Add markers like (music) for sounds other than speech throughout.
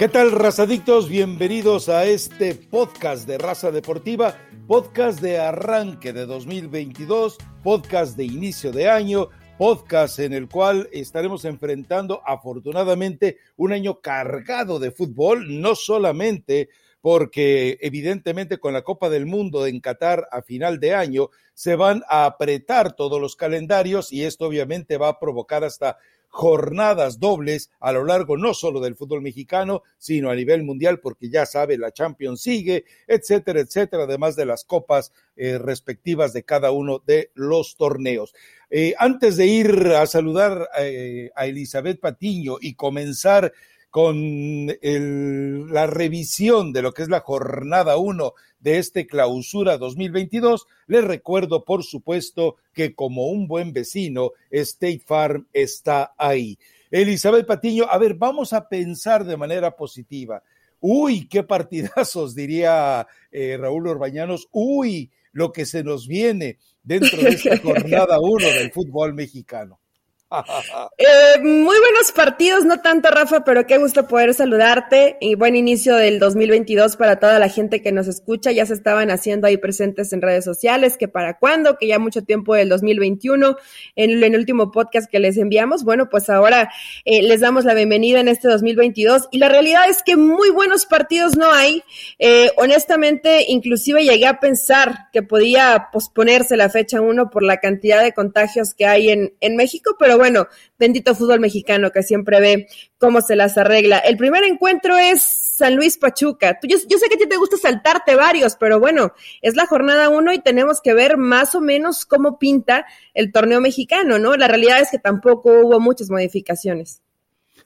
¿Qué tal, razadictos? Bienvenidos a este podcast de Raza Deportiva, podcast de arranque de 2022, podcast de inicio de año, podcast en el cual estaremos enfrentando afortunadamente un año cargado de fútbol, no solamente porque evidentemente con la Copa del Mundo en Qatar a final de año se van a apretar todos los calendarios y esto obviamente va a provocar hasta jornadas dobles a lo largo no solo del fútbol mexicano, sino a nivel mundial, porque ya sabe, la Champions sigue, etcétera, etcétera, además de las copas eh, respectivas de cada uno de los torneos. Eh, antes de ir a saludar eh, a Elizabeth Patiño y comenzar con la revisión de lo que es la jornada 1 de este clausura 2022. Les recuerdo, por supuesto, que como un buen vecino, State Farm está ahí. Elizabeth Patiño, a ver, vamos a pensar de manera positiva. Uy, qué partidazos, diría eh, Raúl Orbañanos. Uy, lo que se nos viene dentro de esta (laughs) jornada 1 del fútbol mexicano. Eh, muy buenos partidos, no tanto Rafa, pero qué gusto poder saludarte y buen inicio del 2022 para toda la gente que nos escucha. Ya se estaban haciendo ahí presentes en redes sociales, que para cuándo, que ya mucho tiempo del 2021, en, el último podcast que les enviamos. Bueno, pues ahora eh, les damos la bienvenida en este 2022 y la realidad es que muy buenos partidos no hay. Eh, honestamente, inclusive llegué a pensar que podía posponerse la fecha 1 por la cantidad de contagios que hay en, en México, pero bueno, bendito fútbol mexicano que siempre ve cómo se las arregla. El primer encuentro es San Luis Pachuca. Yo, yo sé que a ti te gusta saltarte varios, pero bueno, es la jornada uno y tenemos que ver más o menos cómo pinta el torneo mexicano, ¿no? La realidad es que tampoco hubo muchas modificaciones.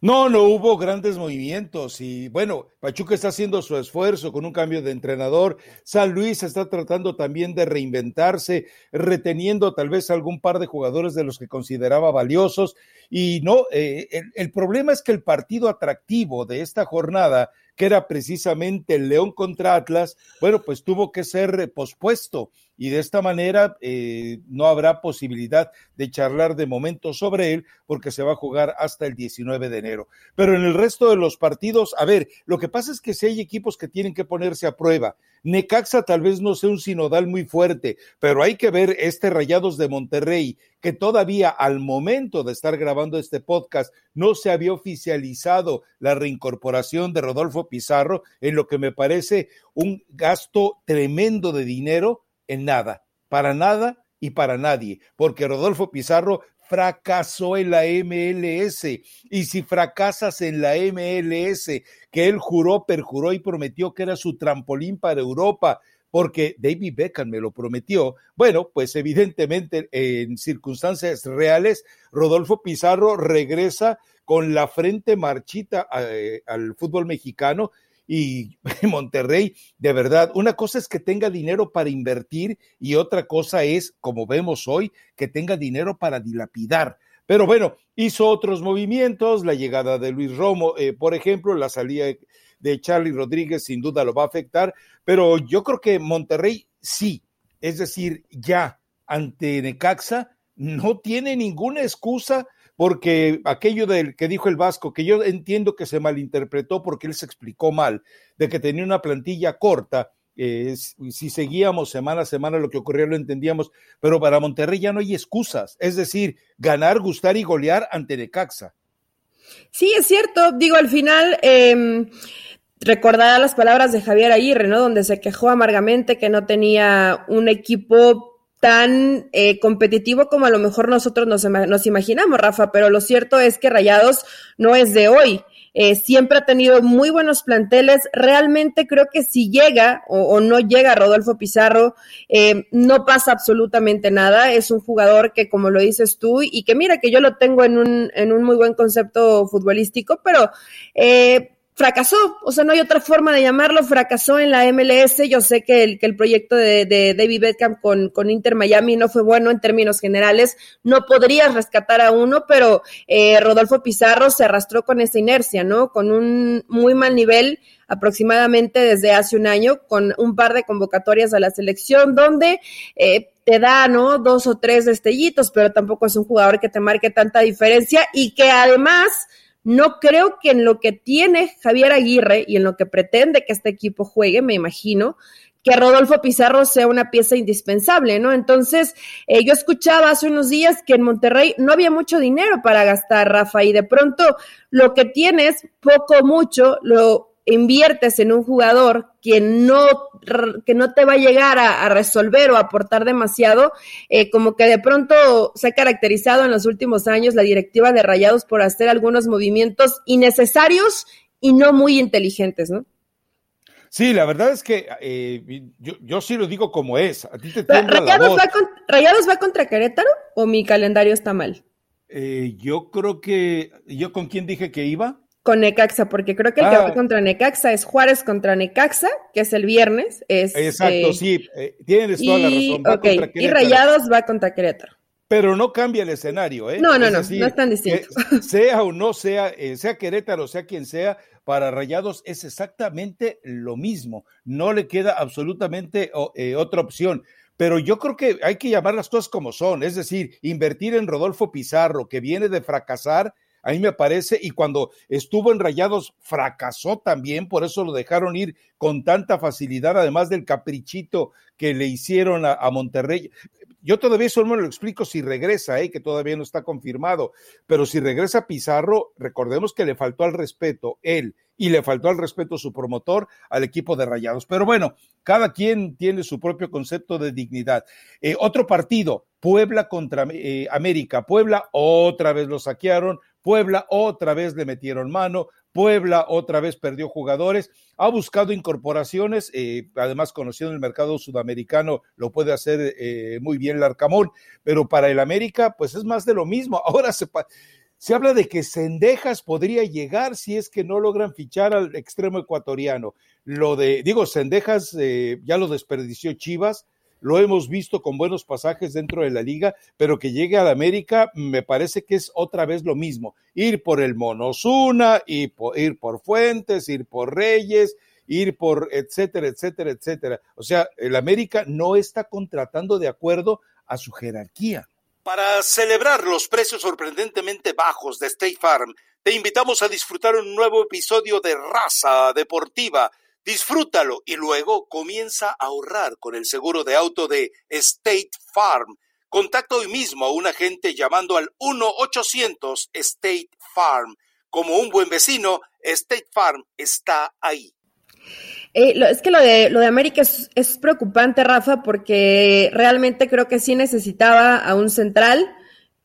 No, no hubo grandes movimientos y bueno, Pachuca está haciendo su esfuerzo con un cambio de entrenador. San Luis está tratando también de reinventarse, reteniendo tal vez algún par de jugadores de los que consideraba valiosos. Y no, eh, el, el problema es que el partido atractivo de esta jornada que era precisamente el León contra Atlas, bueno, pues tuvo que ser pospuesto y de esta manera eh, no habrá posibilidad de charlar de momento sobre él porque se va a jugar hasta el 19 de enero. Pero en el resto de los partidos, a ver, lo que pasa es que si hay equipos que tienen que ponerse a prueba, Necaxa tal vez no sea un sinodal muy fuerte, pero hay que ver este Rayados de Monterrey, que todavía al momento de estar grabando este podcast no se había oficializado la reincorporación de Rodolfo Pizarro, en lo que me parece un gasto tremendo de dinero en nada, para nada y para nadie, porque Rodolfo Pizarro fracasó en la MLS. Y si fracasas en la MLS, que él juró, perjuró y prometió que era su trampolín para Europa, porque David Beckham me lo prometió, bueno, pues evidentemente en circunstancias reales, Rodolfo Pizarro regresa con la frente marchita eh, al fútbol mexicano y (laughs) Monterrey, de verdad, una cosa es que tenga dinero para invertir y otra cosa es, como vemos hoy, que tenga dinero para dilapidar. Pero bueno, hizo otros movimientos, la llegada de Luis Romo, eh, por ejemplo, la salida de Charlie Rodríguez sin duda lo va a afectar, pero yo creo que Monterrey sí, es decir, ya ante Necaxa no tiene ninguna excusa porque aquello del que dijo el Vasco, que yo entiendo que se malinterpretó porque él se explicó mal, de que tenía una plantilla corta, eh, si seguíamos semana a semana lo que ocurría lo entendíamos, pero para Monterrey ya no hay excusas, es decir, ganar, gustar y golear ante Necaxa. Sí, es cierto, digo, al final... Eh recordar las palabras de Javier Aguirre, ¿no? Donde se quejó amargamente que no tenía un equipo tan eh, competitivo como a lo mejor nosotros nos, imaginamos, Rafa, pero lo cierto es que Rayados no es de hoy. Eh, siempre ha tenido muy buenos planteles. Realmente creo que si llega o, no llega Rodolfo Pizarro, eh, no pasa absolutamente nada. Es un jugador que, como lo dices tú, y que mira que yo lo tengo en un, en un muy buen concepto futbolístico, pero eh, fracasó, o sea, no hay otra forma de llamarlo, fracasó en la MLS. Yo sé que el, que el proyecto de, de David Beckham con, con, Inter Miami no fue bueno en términos generales, no podrías rescatar a uno, pero eh, Rodolfo Pizarro se arrastró con esa inercia, ¿no? Con un muy mal nivel aproximadamente desde hace un año, con un par de convocatorias a la selección, donde eh, te da, ¿no? Dos o tres destellitos, pero tampoco es un jugador que te marque tanta diferencia y que además No creo que en lo que tiene Javier Aguirre y en lo que pretende que este equipo juegue, me imagino, que Rodolfo Pizarro sea una pieza indispensable, ¿no? Entonces, eh, yo escuchaba hace unos días que en Monterrey no había mucho dinero para gastar, Rafa, y de pronto lo que tienes, poco o mucho, lo inviertes en un jugador que no, que no te va a llegar a, resolver o aportar demasiado, eh, como que de pronto se ha caracterizado en los últimos años la directiva de Rayados por hacer algunos movimientos innecesarios y no muy inteligentes, ¿no? Sí, la verdad es que eh, yo, sí lo digo como es. A ti te ¿Rayados, Va ¿Rayados va contra Querétaro o mi calendario está mal? Eh, yo creo que. ¿Yo con quién dije que iba? Con Necaxa, porque creo que el que va ah. contra Necaxa es Juárez contra Necaxa, que es el viernes. Es, Exacto, eh, sí, tienes toda la razón. y Rayados va contra Querétaro. Pero no cambia el escenario, ¿eh? No, no, no, no es tan distinto. (laughs) Sea o no sea, sea Querétaro, sea quien sea, para Rayados es exactamente lo mismo. No le queda absolutamente eh, otra opción. Pero yo creo que hay que llamar las cosas como son, es decir, invertir en Rodolfo Pizarro, que viene de fracasar, a mí me parece, y cuando estuvo en Rayados fracasó también, por eso lo dejaron ir con tanta facilidad, además del caprichito que le hicieron a, Monterrey. Yo todavía eso me lo explico si regresa, ¿eh? que todavía no está confirmado, pero si regresa Pizarro, recordemos que le faltó al respeto él y le faltó al respeto su promotor al equipo de Rayados. Pero bueno, cada quien tiene su propio concepto de dignidad. Eh, otro partido, Puebla contra eh, América. Puebla otra vez lo saquearon, Puebla otra vez le metieron mano, Puebla otra vez perdió jugadores, ha buscado incorporaciones, eh, además conocido el mercado sudamericano lo puede hacer eh, muy bien el Arcamón, pero para el América pues es más de lo mismo. (laughs) Ahora se, habla de que Sendejas podría llegar si es que no logran fichar al extremo ecuatoriano. Lo de, digo, Sendejas eh, ya lo desperdició Chivas, lo hemos visto con buenos pasajes dentro de la liga, pero que llegue a la América me parece que es otra vez lo mismo, ir por el Monosuna, ir por, ir por Fuentes, ir por Reyes, ir por etcétera, etcétera, etcétera. O sea, el América no está contratando de acuerdo a su jerarquía. Para celebrar los precios sorprendentemente bajos de State Farm, te invitamos a disfrutar un nuevo episodio de Raza Deportiva Disfrútalo y luego comienza a ahorrar con el seguro de auto de State Farm. Contacta hoy mismo a un agente llamando al 1-800 State Farm. Como un buen vecino, State Farm está ahí. Eh, es que lo de, lo de América es, es, preocupante, Rafa, porque realmente creo que sí necesitaba a un central,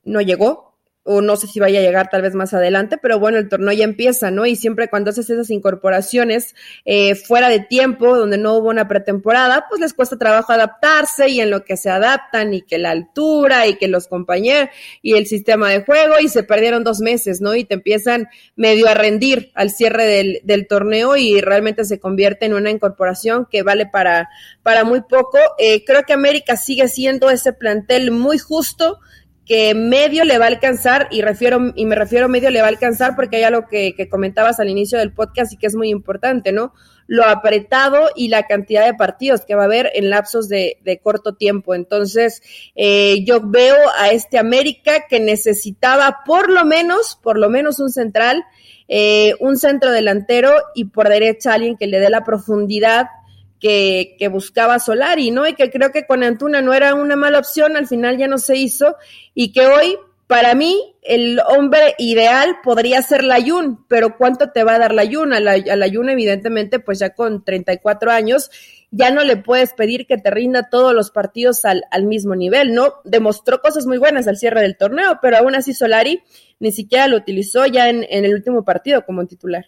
no llegó, o no sé si vaya a llegar tal vez más adelante, pero bueno, el torneo ya empieza, ¿no? Y siempre cuando haces esas incorporaciones eh, fuera de tiempo, donde no hubo una pretemporada, pues les cuesta trabajo adaptarse y en lo que se adaptan y que la altura y que los compañeros y el sistema de juego y se perdieron dos meses, ¿no? Y te empiezan medio a rendir al cierre del, del torneo y realmente se convierte en una incorporación que vale para, para muy poco. Eh, creo que América sigue siendo ese plantel muy justo que medio le va a alcanzar, y refiero, y me refiero medio le va a alcanzar porque hay algo que, que comentabas al inicio del podcast y que es muy importante, ¿no? Lo apretado y la cantidad de partidos que va a haber en lapsos de, de corto tiempo. Entonces, eh, yo veo a este América que necesitaba por lo menos, por lo menos un central, eh, un centro delantero y por derecha alguien que le dé la profundidad que, que, buscaba Solari, ¿no? Y que creo que con Antuna no era una mala opción, al final ya no se hizo, y que hoy, para mí, el hombre ideal podría ser Layun, pero ¿cuánto te va a dar Layun? A, la, a Layun, evidentemente, pues ya con 34 años, ya no le puedes pedir que te rinda todos los partidos al, mismo nivel, ¿no? Demostró cosas muy buenas al cierre del torneo, pero aún así Solari ni siquiera lo utilizó ya en el último partido como titular.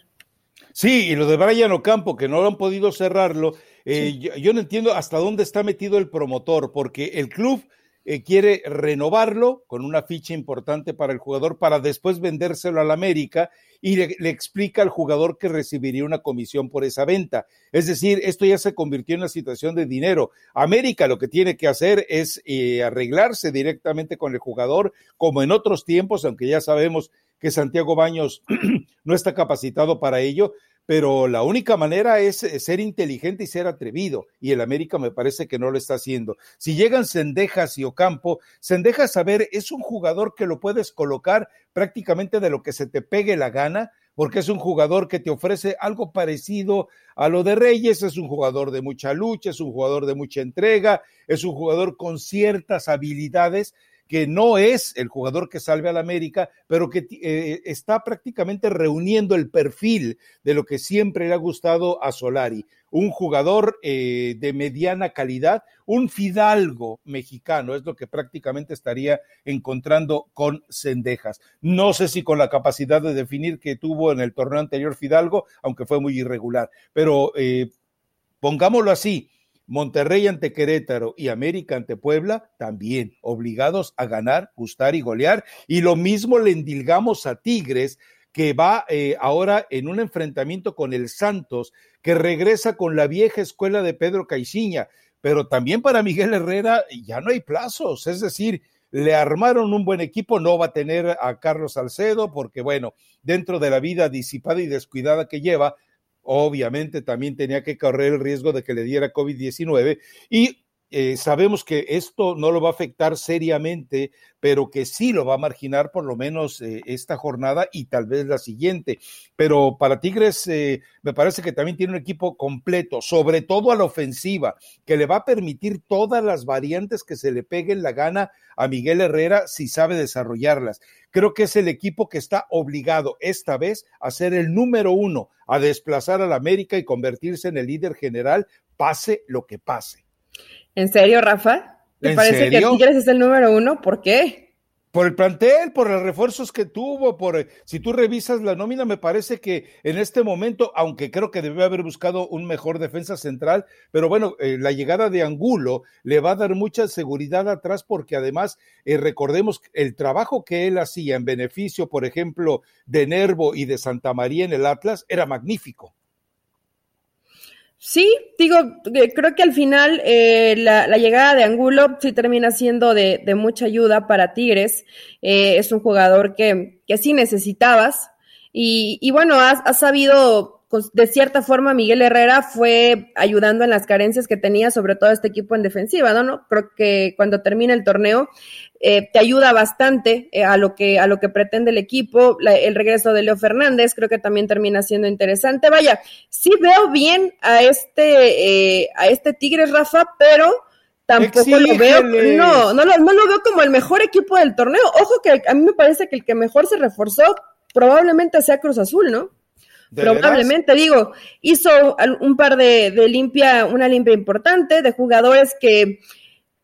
Sí, y lo de Brian Ocampo, que no han podido cerrarlo, eh, yo, no entiendo hasta dónde está metido el promotor, porque el club eh, quiere renovarlo con una ficha importante para el jugador para después vendérselo al América y le, explica al jugador que recibiría una comisión por esa venta. Es decir, esto ya se convirtió en una situación de dinero. América lo que tiene que hacer es eh, arreglarse directamente con el jugador, como en otros tiempos, aunque ya sabemos que Santiago Baños (clears throat) no está capacitado para ello, pero la única manera es ser inteligente y ser atrevido, y el América me parece que no lo está haciendo. Si llegan Cendejas y Ocampo, Cendejas, a ver, es un jugador que lo puedes colocar prácticamente de lo que se te pegue la gana, porque es un jugador que te ofrece algo parecido a lo de Reyes, es un jugador de mucha lucha, es un jugador de mucha entrega, es un jugador con ciertas habilidades que no es el jugador que salve al América, pero que eh, está prácticamente reuniendo el perfil de lo que siempre le ha gustado a Solari. Un jugador eh, de mediana calidad, un fidalgo mexicano, es lo que prácticamente estaría encontrando con Cendejas. No sé si con la capacidad de definir que tuvo en el torneo anterior Fidalgo, aunque fue muy irregular, pero eh, pongámoslo así, Monterrey ante Querétaro y América ante Puebla, también obligados a ganar, gustar y golear. Y lo mismo le endilgamos a Tigres, que va eh, ahora en un enfrentamiento con el Santos, que regresa con la vieja escuela de Pedro Caixinha. Pero también para Miguel Herrera ya no hay plazos, es decir, le armaron un buen equipo, no va a tener a Carlos Salcedo, porque bueno, dentro de la vida disipada y descuidada que lleva, obviamente también tenía que correr el riesgo de que le diera COVID-19 y eh, sabemos que esto no lo va a afectar seriamente, pero que sí lo va a marginar por lo menos eh, esta jornada y tal vez la siguiente. Pero para Tigres eh, me parece que también tiene un equipo completo, sobre todo a la ofensiva, que le va a permitir todas las variantes que se le peguen la gana a Miguel Herrera si sabe desarrollarlas. Creo que es el equipo que está obligado esta vez a ser el número uno, a desplazar al América y convertirse en el líder general, pase lo que pase. ¿En serio, Rafa? ¿Te parece que Tigres es el número uno? ¿Por qué? Por el plantel, por los refuerzos que tuvo, por si tú revisas la nómina, me parece que en este momento, aunque creo que debe haber buscado un mejor defensa central, pero bueno, eh, la llegada de Angulo le va a dar mucha seguridad atrás porque además eh, recordemos el trabajo que él hacía en beneficio, por ejemplo, de Nervo y de Santa María en el Atlas era magnífico. Sí, digo, eh, creo que al final eh, la, llegada de Angulo sí termina siendo de, mucha ayuda para Tigres. Eh, es un jugador que, que sí necesitabas. Y, y bueno, has, has sabido de cierta forma Miguel Herrera fue ayudando en las carencias que tenía, sobre todo este equipo en defensiva, ¿no? Creo que cuando termina el torneo eh, te ayuda bastante eh, a, lo que, a lo que pretende el equipo. el regreso de Leo Fernández creo que también termina siendo interesante. Vaya, sí veo bien a este, eh, a este Tigres, Rafa, pero tampoco lo veo, no, no lo, no lo veo como el mejor equipo del torneo. Ojo que a mí me parece que el que mejor se reforzó probablemente sea Cruz Azul, ¿no? Probablemente, digo, hizo un par de, de, limpia, una limpia importante de jugadores que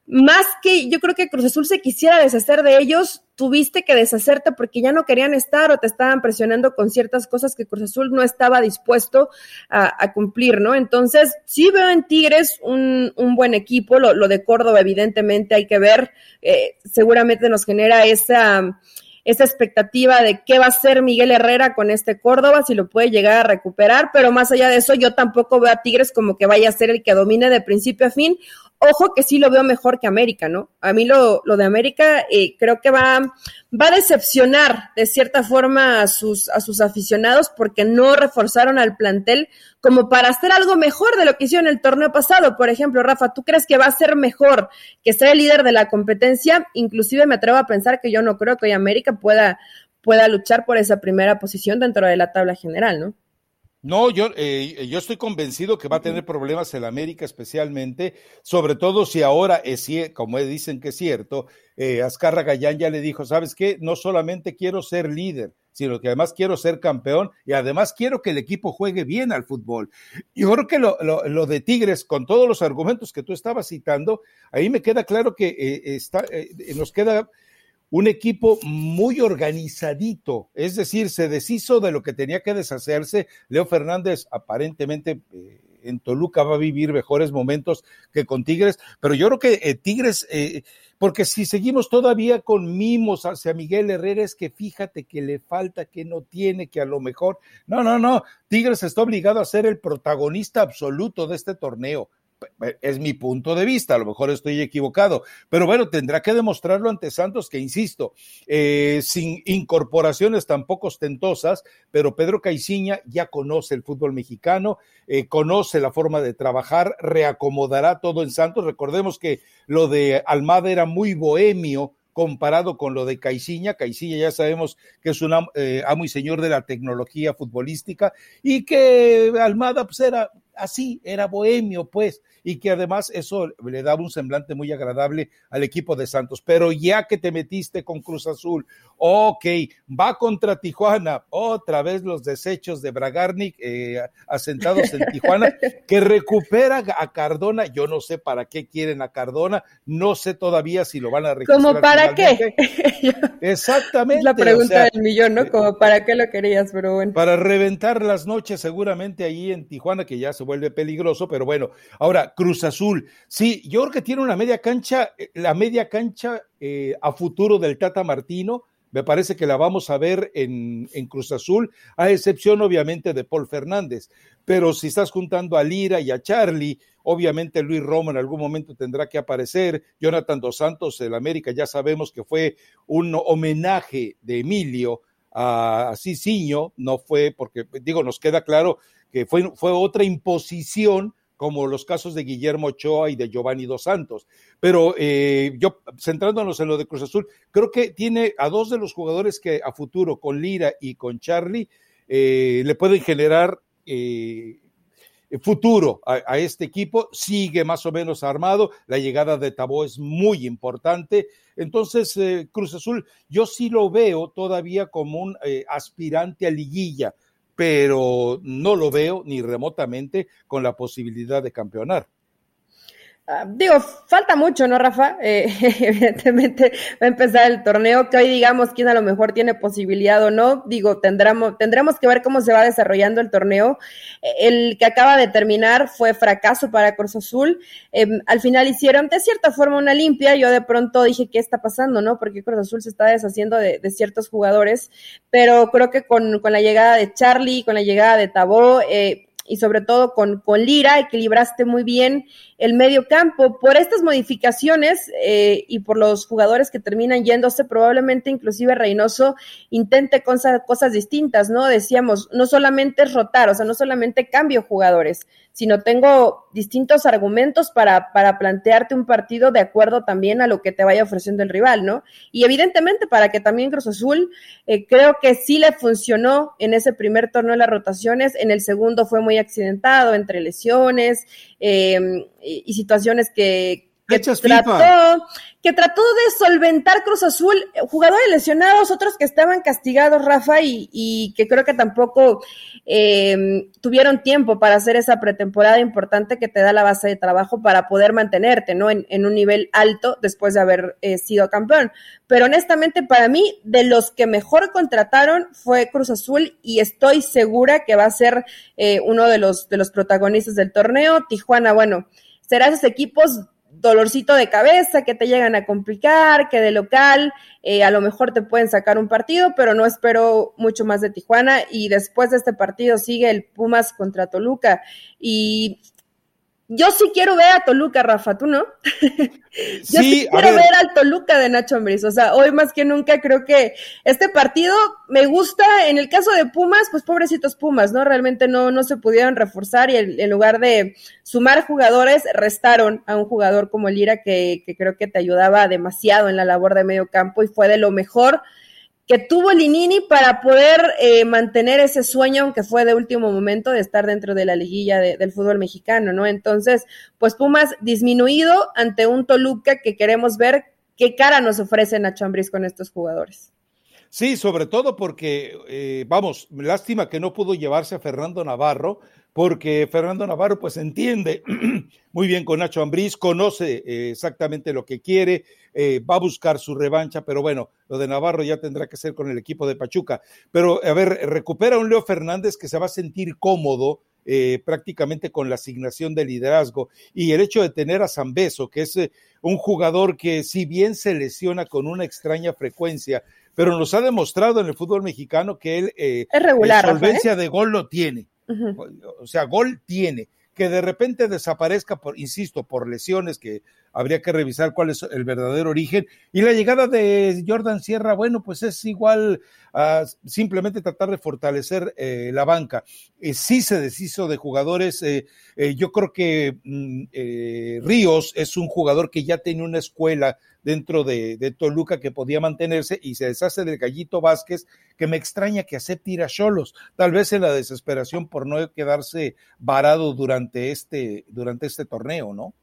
más que yo creo que Cruz Azul se quisiera deshacer de ellos, tuviste que deshacerte porque ya no querían estar o te estaban presionando con ciertas cosas que Cruz Azul no estaba dispuesto a, cumplir, ¿no? Entonces, sí veo en Tigres un, un buen equipo, lo, lo, de Córdoba evidentemente hay que ver, eh, seguramente nos genera esa esa expectativa de qué va a hacer Miguel Herrera con este Córdoba, si lo puede llegar a recuperar, pero más allá de eso, yo tampoco veo a Tigres como que vaya a ser el que domine de principio a fin, Ojo que sí lo veo mejor que América, ¿no? A mí lo, lo de América eh, creo que va, va a decepcionar de cierta forma a sus, a sus aficionados porque no reforzaron al plantel como para hacer algo mejor de lo que hicieron el torneo pasado. Por ejemplo, Rafa, ¿tú crees que va a ser mejor que sea el líder de la competencia? Inclusive me atrevo a pensar que yo no creo que hoy América pueda, pueda luchar por esa primera posición dentro de la tabla general, ¿no? No, yo, eh, yo estoy convencido que va a tener problemas el América especialmente, sobre todo si ahora es como dicen que es cierto, eh, Azcarra Gallán ya le dijo, ¿sabes qué? No solamente quiero ser líder, sino que además quiero ser campeón y además quiero que el equipo juegue bien al fútbol. Y yo creo que lo, lo, de Tigres, con todos los argumentos que tú estabas citando, ahí me queda claro que eh, está, eh, nos queda un equipo muy organizadito, es decir, se deshizo de lo que tenía que deshacerse. Leo Fernández aparentemente eh, en Toluca va a vivir mejores momentos que con Tigres, pero yo creo que eh, Tigres, eh, porque si seguimos todavía con mimos hacia Miguel Herrera, es que fíjate que le falta, que no tiene, que a lo mejor, no, no, no, Tigres está obligado a ser el protagonista absoluto de este torneo Es mi punto de vista, a lo mejor estoy equivocado, pero bueno, tendrá que demostrarlo ante Santos, que insisto, eh, sin incorporaciones tampoco ostentosas, pero Pedro Caiciña ya conoce el fútbol mexicano, eh, conoce la forma de trabajar, reacomodará todo en Santos. Recordemos que lo de Almada era muy bohemio, comparado con lo de Caiciña. Caiciña ya sabemos que es un eh, amo y señor de la tecnología futbolística y que Almada pues era así, era bohemio pues y que además eso le daba un semblante muy agradable al equipo de Santos. Pero ya que te metiste con Cruz Azul, ok, va contra Tijuana, otra vez los desechos de Bragarnik eh, asentados en Tijuana, (laughs) que recupera a Cardona, yo no sé para qué quieren a Cardona, no sé todavía si lo van a registrar. ¿Cómo para qué? (laughs) Exactamente. La pregunta del millón, ¿no? Eh, Como para qué lo querías, pero bueno. Para reventar las noches seguramente ahí en Tijuana, que ya se vuelve peligroso, pero bueno, ahora Cruz Azul. Sí, yo creo que tiene una media cancha, eh, la media cancha eh, a futuro del Tata Martino. Me parece que la vamos a ver en, en, Cruz Azul, a excepción obviamente de Paul Fernández. Pero si estás juntando a Lira y a Charlie, obviamente Luis Romo en algún momento tendrá que aparecer. Jonathan Dos Santos, el América, ya sabemos que fue un homenaje de Emilio a, Cicinho, no fue porque, digo, nos queda claro que fue, fue otra imposición como los casos de Guillermo Ochoa y de Giovanni Dos Santos. Pero eh, yo, centrándonos en lo de Cruz Azul, creo que tiene a dos de los jugadores que a futuro, con Lira y con Charlie, eh, le pueden generar eh, futuro a, este equipo. Sigue más o menos armado. La llegada de Tabó es muy importante. Entonces, Cruz Azul, yo sí lo veo todavía como un aspirante a liguilla pero no lo veo ni remotamente con la posibilidad de campeonar. Ah, digo, falta mucho, ¿no, Rafa? Eh, (laughs) evidentemente va a empezar el torneo, que hoy digamos quién a lo mejor tiene posibilidad o no. Digo, tendremos, tendremos que ver cómo se va desarrollando el torneo. El que acaba de terminar fue fracaso para Cruz Azul. Em, al final hicieron de cierta forma una limpia. Yo de pronto dije, ¿qué está pasando, no? Porque Cruz Azul se está deshaciendo de, ciertos jugadores, pero creo que con, con, la llegada de Charlie, con la llegada de Tabó, eh, y sobre todo con, con Lira, equilibraste muy bien el medio campo. Por estas modificaciones eh, y por los jugadores que terminan yéndose, probablemente inclusive Reynoso intente cosas, cosas distintas, ¿no? Decíamos, no solamente es rotar, o sea, no solamente cambio jugadores, sino tengo distintos argumentos para, para plantearte un partido de acuerdo también a lo que te vaya ofreciendo el rival, ¿no? Y evidentemente para que también Cruz Azul, eh, creo que sí le funcionó en ese primer torneo de las rotaciones, en el segundo fue muy accidentado entre lesiones, eh, y, situaciones que, que trató, que trató de solventar Cruz Azul, jugadores lesionados, otros que estaban castigados, Rafa, y, que creo que tampoco em, tuvieron tiempo para hacer esa pretemporada importante que te da la base de trabajo para poder mantenerte, ¿no? En, un nivel alto después de haber eh, sido campeón. Pero honestamente, para mí, de los que mejor contrataron fue Cruz Azul y estoy segura que va a ser eh, uno de los, de los protagonistas del torneo. Tijuana, bueno, será esos equipos dolorcito de cabeza que te llegan a complicar, que de local eh, a lo mejor te pueden sacar un partido, pero no espero mucho más de Tijuana. Y después de este partido sigue el Pumas contra Toluca. Y yo sí quiero ver a Toluca, Rafa, ¿tú no? (laughs) Yo sí, quiero ver. al Toluca de Nacho Ambriz. O sea, hoy más que nunca creo que este partido me gusta. En el caso de Pumas, pues pobrecitos Pumas, ¿no? Realmente no, no se pudieron reforzar y en lugar de sumar jugadores, restaron a un jugador como Lira que, que creo que te ayudaba demasiado en la labor de medio campo y fue de lo mejor que tuvo Linini para poder eh, mantener ese sueño, aunque fue de último momento, de estar dentro de la liguilla del fútbol mexicano, ¿no? Entonces, pues Pumas disminuido ante un Toluca que queremos ver qué cara nos ofrece Nacho Ambriz con estos jugadores. Sí, sobre todo porque, eh, vamos, lástima que no pudo llevarse a Fernando Navarro, porque Fernando Navarro pues entiende (clears throat) muy bien con Nacho Ambriz, conoce eh, exactamente lo que quiere, eh, va a buscar su revancha, pero bueno, lo de Navarro ya tendrá que ser con el equipo de Pachuca. Pero a ver, recupera un Leo Fernández que se va a sentir cómodo eh, prácticamente con la asignación de liderazgo y el hecho de tener a Zambeso, que es un jugador que si bien se lesiona con una extraña frecuencia, pero nos ha demostrado en el fútbol mexicano que él es regular, solvencia de gol lo tiene. O sea, gol tiene. que de repente desaparezca, por, insisto, por lesiones que habría que revisar cuál es el verdadero origen. Y la llegada de Jordan Sierra, bueno, pues es igual a simplemente tratar de fortalecer eh, la banca. Eh, sí se deshizo de jugadores. Eh, yo creo que mm, Ríos es un jugador que ya tiene una escuela dentro de, de, Toluca que podía mantenerse y se deshace del Gallito Vázquez, que me extraña que acepte ir a Cholos, tal vez en la desesperación por no quedarse varado durante este, durante este torneo, ¿no?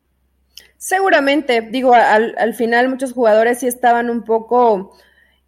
Seguramente, digo, al, al final muchos jugadores sí estaban un poco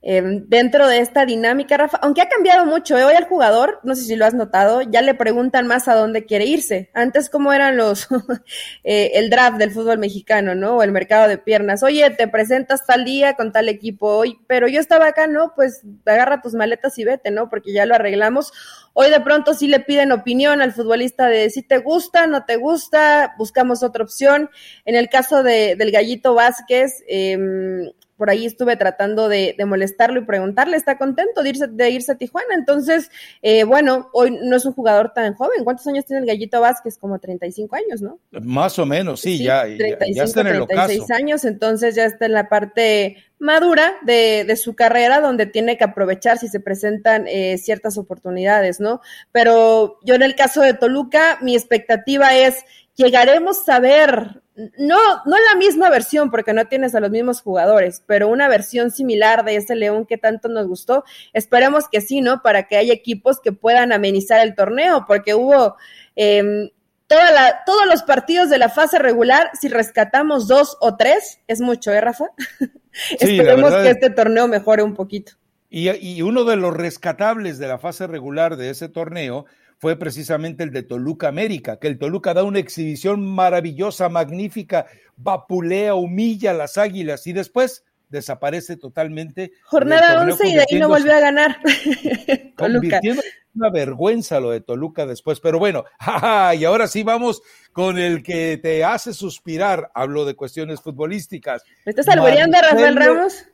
Em, dentro de esta dinámica, Rafa, aunque ha cambiado mucho, ¿eh? hoy al jugador, no sé si lo has notado, ya le preguntan más a dónde quiere irse. Antes, ¿cómo eran los, (laughs) eh, el draft del fútbol mexicano, ¿no? O el mercado de piernas. Oye, te presentas tal día con tal equipo hoy, pero yo estaba acá, ¿no? Pues agarra tus maletas y vete, ¿no? Porque ya lo arreglamos. Hoy de pronto sí le piden opinión al futbolista de si te gusta, no te gusta, buscamos otra opción. En el caso de, del Gallito Vázquez, eh, por ahí estuve tratando de, molestarlo y preguntarle, ¿está contento de irse, de irse a Tijuana? Entonces, eh, bueno, hoy no es un jugador tan joven. ¿Cuántos años tiene el Gallito Vázquez? Como 35 años, ¿no? Más o menos, sí, ya, ya, está en el 36 años, entonces ya está en la parte madura de, de, su carrera donde tiene que aprovechar si se presentan eh, ciertas oportunidades, ¿no? Pero yo en el caso de Toluca, mi expectativa es llegaremos a ver, no, no la misma versión, porque no tienes a los mismos jugadores, pero una versión similar de ese León que tanto nos gustó. Esperemos que sí, ¿no? Para que haya equipos que puedan amenizar el torneo, porque hubo eh, toda la, todos los partidos de la fase regular, si rescatamos dos o tres, es mucho, ¿eh, Rafa? (laughs) Esperemos que este torneo mejore un poquito. Y, y uno de los rescatables de la fase regular de ese torneo fue precisamente el de Toluca América, que el Toluca da una exhibición maravillosa, magnífica, vapulea, humilla a las águilas y después desaparece totalmente. Jornada 11 y de ahí no volvió a ganar. (laughs) convirtiendo una vergüenza lo de Toluca después, pero bueno, (laughs) y ahora sí vamos con el que te hace suspirar, hablo de cuestiones futbolísticas. ¿Me estás alboreando, Rafael Ramos?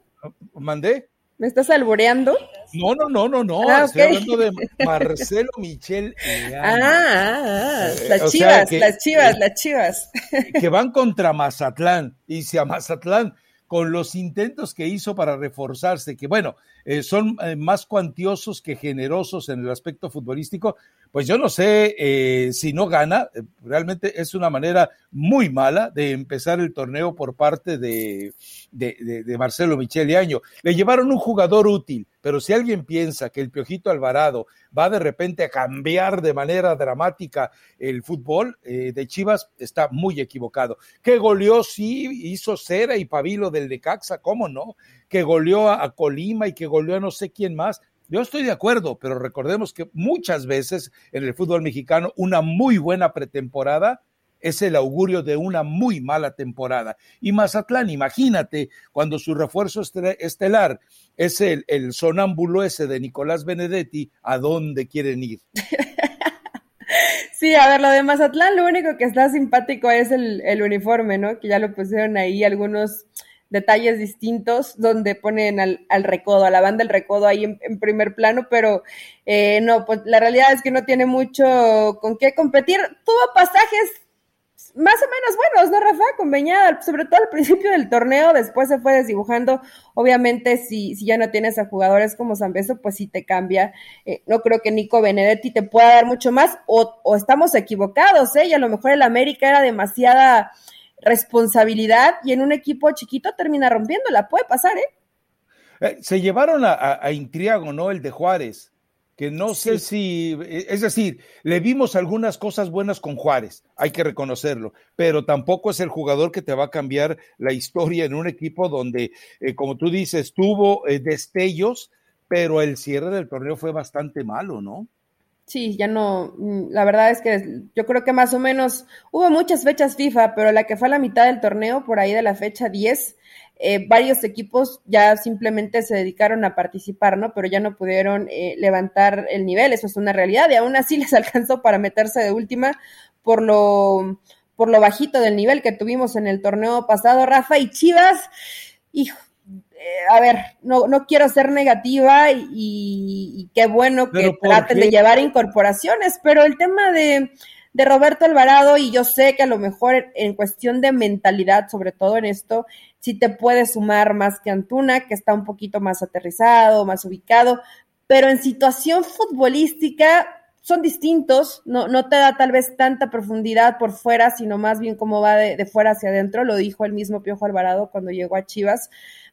¿Mandé? ¿Me estás alboreando? No, no, no, no, no. Ah, Estoy hablando de (laughs) Marcelo Michel. Ah, ah, ah, las chivas, las chivas, las chivas. Que van contra Mazatlán. Y si a Mazatlán, con los intentos que hizo para reforzarse, que bueno, eh, son eh, más cuantiosos que generosos en el aspecto futbolístico, pues yo no sé eh, si no gana, realmente es una manera muy mala de empezar el torneo por parte de, de, Marcelo Michele Año. Le llevaron un jugador útil, pero si alguien piensa que el Piojito Alvarado va de repente a cambiar de manera dramática el fútbol de Chivas, está muy equivocado. Que goleó, sí, hizo cera y pabilo del Necaxa, ¿cómo no? Que goleó a Colima y que goleó a no sé quién más yo estoy de acuerdo, pero recordemos que muchas veces en el fútbol mexicano una muy buena pretemporada es el augurio de una muy mala temporada. Y Mazatlán, imagínate, cuando su refuerzo estelar es el, el sonámbulo ese de Nicolás Benedetti, ¿a dónde quieren ir? (laughs) Sí, a ver, lo de Mazatlán, lo único que está simpático es el, el uniforme, ¿no? Que ya lo pusieron ahí algunos detalles distintos donde ponen al, al recodo, a la banda del recodo ahí en, primer plano, pero eh, no, pues la realidad es que no tiene mucho con qué competir. Tuvo pasajes más o menos buenos, ¿no, Rafa? Con sobre todo al principio del torneo, después se fue desdibujando. Obviamente, si, si ya no tienes a jugadores como Zambeso, pues sí te cambia. Eh, no creo que Nico Benedetti te pueda dar mucho más, o, o estamos equivocados, ¿eh? Y a lo mejor el América era demasiada responsabilidad y en un equipo chiquito termina rompiéndola. Puede pasar, ¿eh? eh se llevaron a, a, Intriago, ¿no? El de Juárez, que no sé si, es decir, le vimos algunas cosas buenas con Juárez, hay que reconocerlo, pero tampoco es el jugador que te va a cambiar la historia en un equipo donde, eh, como tú dices, tuvo eh, destellos, pero el cierre del torneo fue bastante malo, ¿no? Sí, ya no, mm, la verdad es que yo creo que más o menos hubo muchas fechas FIFA, pero la que fue a la mitad del torneo, por ahí de la fecha 10, eh, varios equipos ya simplemente se dedicaron a participar, ¿no? Pero ya no pudieron eh, levantar el nivel, eso es una realidad, y aún así (laughs) les alcanzó para meterse de última por lo, por lo bajito del nivel que tuvimos en el torneo pasado, Rafa, y Chivas, hijo, a ver, no, no quiero ser negativa y, qué bueno que traten de llevar incorporaciones, pero el tema de, de Roberto Alvarado y yo sé que a lo mejor en cuestión de mentalidad, sobre todo en esto, sí te puede sumar más que Antuna, que está un poquito más aterrizado, más ubicado, pero en situación futbolística son distintos, no, no te da tal vez tanta profundidad por fuera, sino más bien cómo va de, fuera hacia adentro, lo dijo el mismo Piojo Alvarado cuando llegó a Chivas,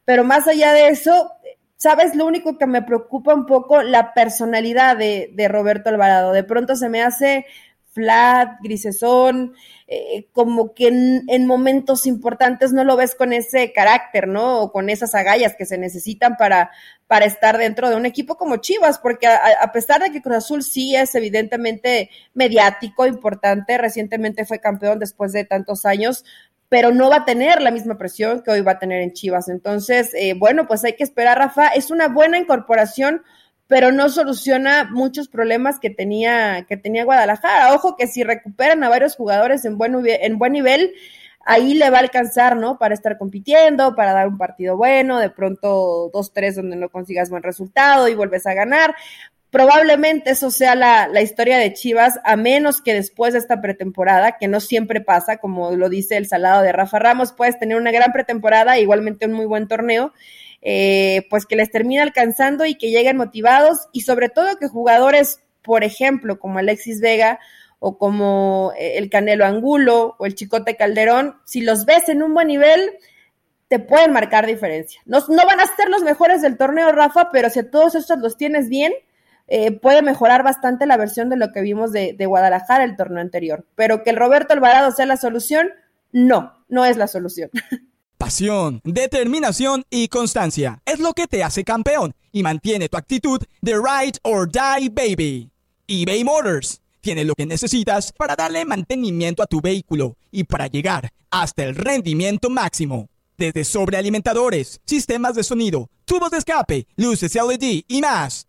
pero más allá de eso, ¿sabes? Lo único que me preocupa un poco, la personalidad de, de Roberto Alvarado, de pronto se me hace flat, grisesón, eh, como que en, momentos importantes no lo ves con ese carácter, ¿no? O con esas agallas que se necesitan para, para estar dentro de un equipo como Chivas, porque a, pesar de que Cruz Azul sí es evidentemente mediático, importante, recientemente fue campeón después de tantos años, pero no va a tener la misma presión que hoy va a tener en Chivas. Entonces, eh, bueno, pues hay que esperar, Rafa. Es una buena incorporación pero no soluciona muchos problemas que tenía, que tenía Guadalajara. Ojo que si recuperan a varios jugadores en buen, en buen nivel, ahí le va a alcanzar, ¿no? Para estar compitiendo, para dar un partido bueno, de pronto dos, tres donde no consigas buen resultado y vuelves a ganar. Probablemente eso sea la, historia de Chivas, a menos que después de esta pretemporada, que no siempre pasa, como lo dice el salado de Rafa Ramos, puedes tener una gran pretemporada, igualmente un muy buen torneo, eh, pues que les termine alcanzando y que lleguen motivados y sobre todo que jugadores, por ejemplo, como Alexis Vega o como eh, el Canelo Angulo o el Chicote Calderón, si los ves en un buen nivel, te pueden marcar diferencia. No, no van a ser los mejores del torneo, Rafa, pero si a todos estos los tienes bien, eh, puede mejorar bastante la versión de lo que vimos de, de Guadalajara el torneo anterior. Pero que el Roberto Alvarado sea la solución, no, no es la solución. (laughs) Pasión, determinación y constancia es lo que te hace campeón y mantiene tu actitud de ride or die baby. eBay Motors tiene lo que necesitas para darle mantenimiento a tu vehículo y para llegar hasta el rendimiento máximo. Desde sobrealimentadores, sistemas de sonido, tubos de escape, luces LED y más.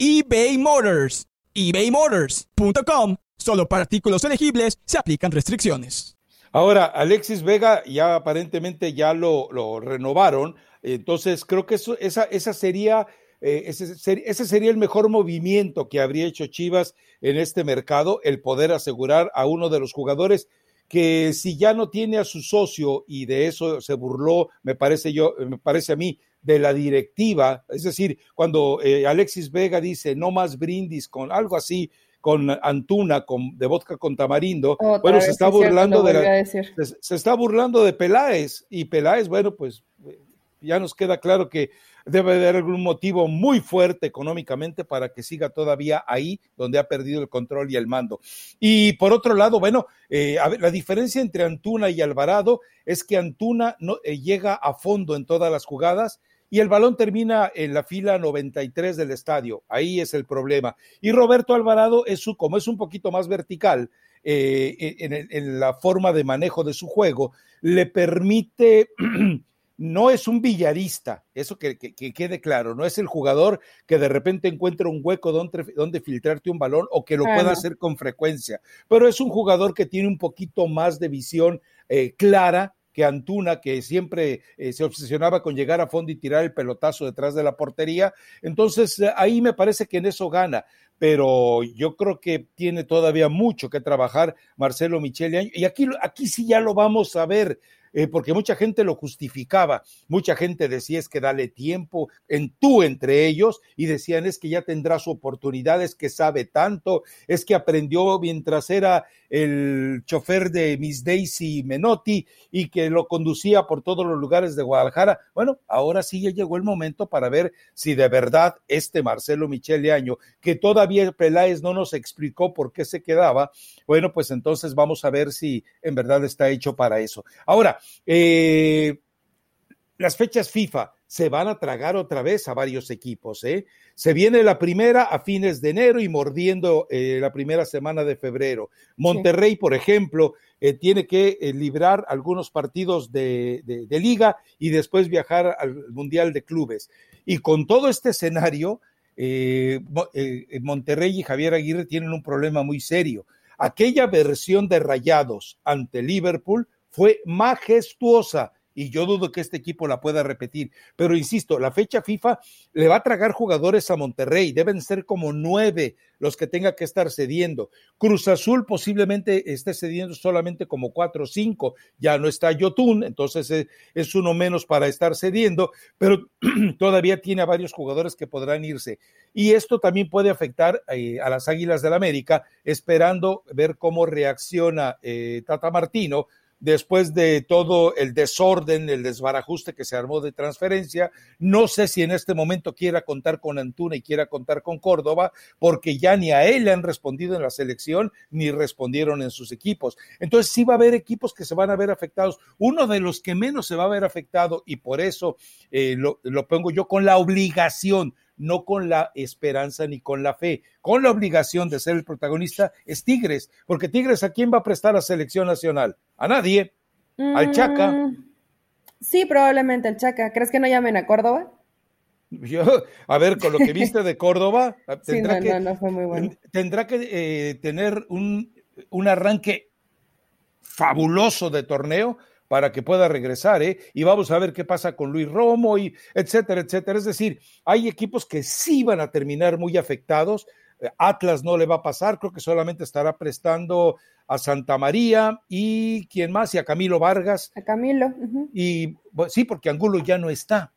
eBay Motors. ebaymotors.com Solo para artículos elegibles se aplican restricciones. Ahora, Alexis Vega ya aparentemente ya lo, renovaron, entonces creo que eso, esa, esa sería, eh, ese, ese, sería el mejor movimiento que habría hecho Chivas en este mercado, el poder asegurar a uno de los jugadores que si ya no tiene a su socio y de eso se burló, me parece yo, me parece a mí, de la directiva, es decir, cuando eh, Alexis Vega dice no más brindis con algo así, con Antuna, con, de vodka con tamarindo, bueno, se está burlando de se, está burlando de Peláez, y Peláez, bueno, pues ya nos queda claro que debe haber algún motivo muy fuerte económicamente para que siga todavía ahí donde ha perdido el control y el mando. Y por otro lado, bueno, eh, la diferencia entre Antuna y Alvarado es que Antuna no, eh, llega a fondo en todas las jugadas y el balón termina en la fila 93 del estadio. Ahí es el problema. Y Roberto Alvarado, es su, como es un poquito más vertical eh, en, la forma de manejo de su juego, le permite, (clears throat) no es un villarista, eso que, quede claro, no es el jugador que de repente encuentra un hueco donde, donde filtrarte un balón o que lo pueda hacer con frecuencia, pero es un jugador que tiene un poquito más de visión eh, clara que Antuna, que siempre eh, se obsesionaba con llegar a fondo y tirar el pelotazo detrás de la portería. Entonces, eh, ahí me parece que en eso gana, pero yo creo que tiene todavía mucho que trabajar Marcelo Michele. Y aquí, aquí sí ya lo vamos a ver. Eh, porque mucha gente lo justificaba, mucha gente decía es que dale tiempo, en tú entre ellos, y decían es que ya tendrá su oportunidad, es que sabe tanto, es que aprendió mientras era el chofer de Miss Daisy Menotti y que lo conducía por todos los lugares de Guadalajara. Bueno, ahora sí ya llegó el momento para ver si de verdad este Marcelo Michele Año, que todavía Peláez no nos explicó por qué se quedaba, bueno, pues entonces vamos a ver si en verdad está hecho para eso. Ahora, eh, las fechas FIFA se van a tragar otra vez a varios equipos. ¿eh? Se viene la primera a fines de enero y mordiendo eh, la primera semana de febrero. Monterrey, por ejemplo, eh, tiene que librar algunos partidos de, de, liga y después viajar al Mundial de Clubes. Y con todo este escenario, Monterrey y Javier Aguirre tienen un problema muy serio. Aquella versión de Rayados ante Liverpool fue majestuosa y yo dudo que este equipo la pueda repetir. Pero insisto, la fecha FIFA le va a tragar jugadores a Monterrey, deben ser como nueve los que tenga que estar cediendo. Cruz Azul posiblemente esté cediendo solamente como cuatro o cinco, ya no está Yotun, entonces es, uno menos para estar cediendo, pero (clears throat) todavía tiene a varios jugadores que podrán irse. Y esto también puede afectar eh, a las Águilas del América, esperando ver cómo reacciona eh, Tata Martino después de todo el desorden, el desbarajuste que se armó de transferencia. No sé si en este momento quiera contar con Antuna y quiera contar con Córdoba, porque ya ni a él le han respondido en la selección, ni respondieron en sus equipos. Entonces sí va a haber equipos que se van a ver afectados. Uno de los que menos se va a ver afectado, y por eso eh, lo, lo pongo yo con la obligación no con la esperanza ni con la fe, con la obligación de ser el protagonista, es Tigres, porque Tigres a quién va a prestar la selección nacional? A nadie, al Chaca. Mm, sí, probablemente al Chaca. ¿Crees que no llamen a Córdoba? (laughs) Yo, a ver, con lo que viste de Córdoba, (laughs) tendrá que, no, fue muy bueno. tendrá que eh, tener un, un arranque fabuloso de torneo para que pueda regresar, ¿eh? Y vamos a ver qué pasa con Luis Romo y etcétera, etcétera. Es decir, hay equipos que sí van a terminar muy afectados. Atlas no le va a pasar, creo que solamente estará prestando a Santa María y quién más, y a Camilo Vargas. A Camilo. Y sí, porque Angulo ya no está.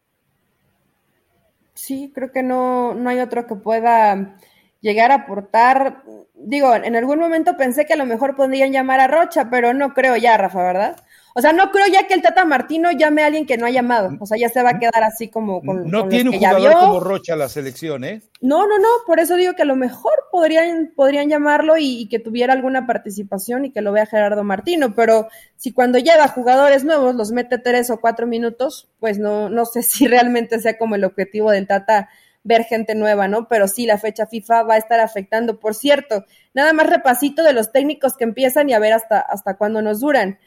Sí, creo que no, no hay otro que pueda llegar a aportar. Digo, en algún momento pensé que a lo mejor podrían llamar a Rocha, pero no creo ya, Rafa, ¿verdad? O sea, no creo ya que el Tata Martino llame a alguien que no ha llamado. O sea, ya se va a quedar así como con. No tiene un jugador como Rocha la selección, ¿eh? No, no, no. Por eso digo que a lo mejor podrían, podrían llamarlo y, que tuviera alguna participación y que lo vea Gerardo Martino. Pero si cuando lleva jugadores nuevos los mete tres o cuatro minutos, pues no, no sé (laughs) si realmente sea como el objetivo del Tata ver gente nueva, ¿no? Pero sí, la fecha FIFA va a estar afectando. Por cierto, nada más repasito de los técnicos que empiezan y a ver hasta, hasta cuándo nos duran.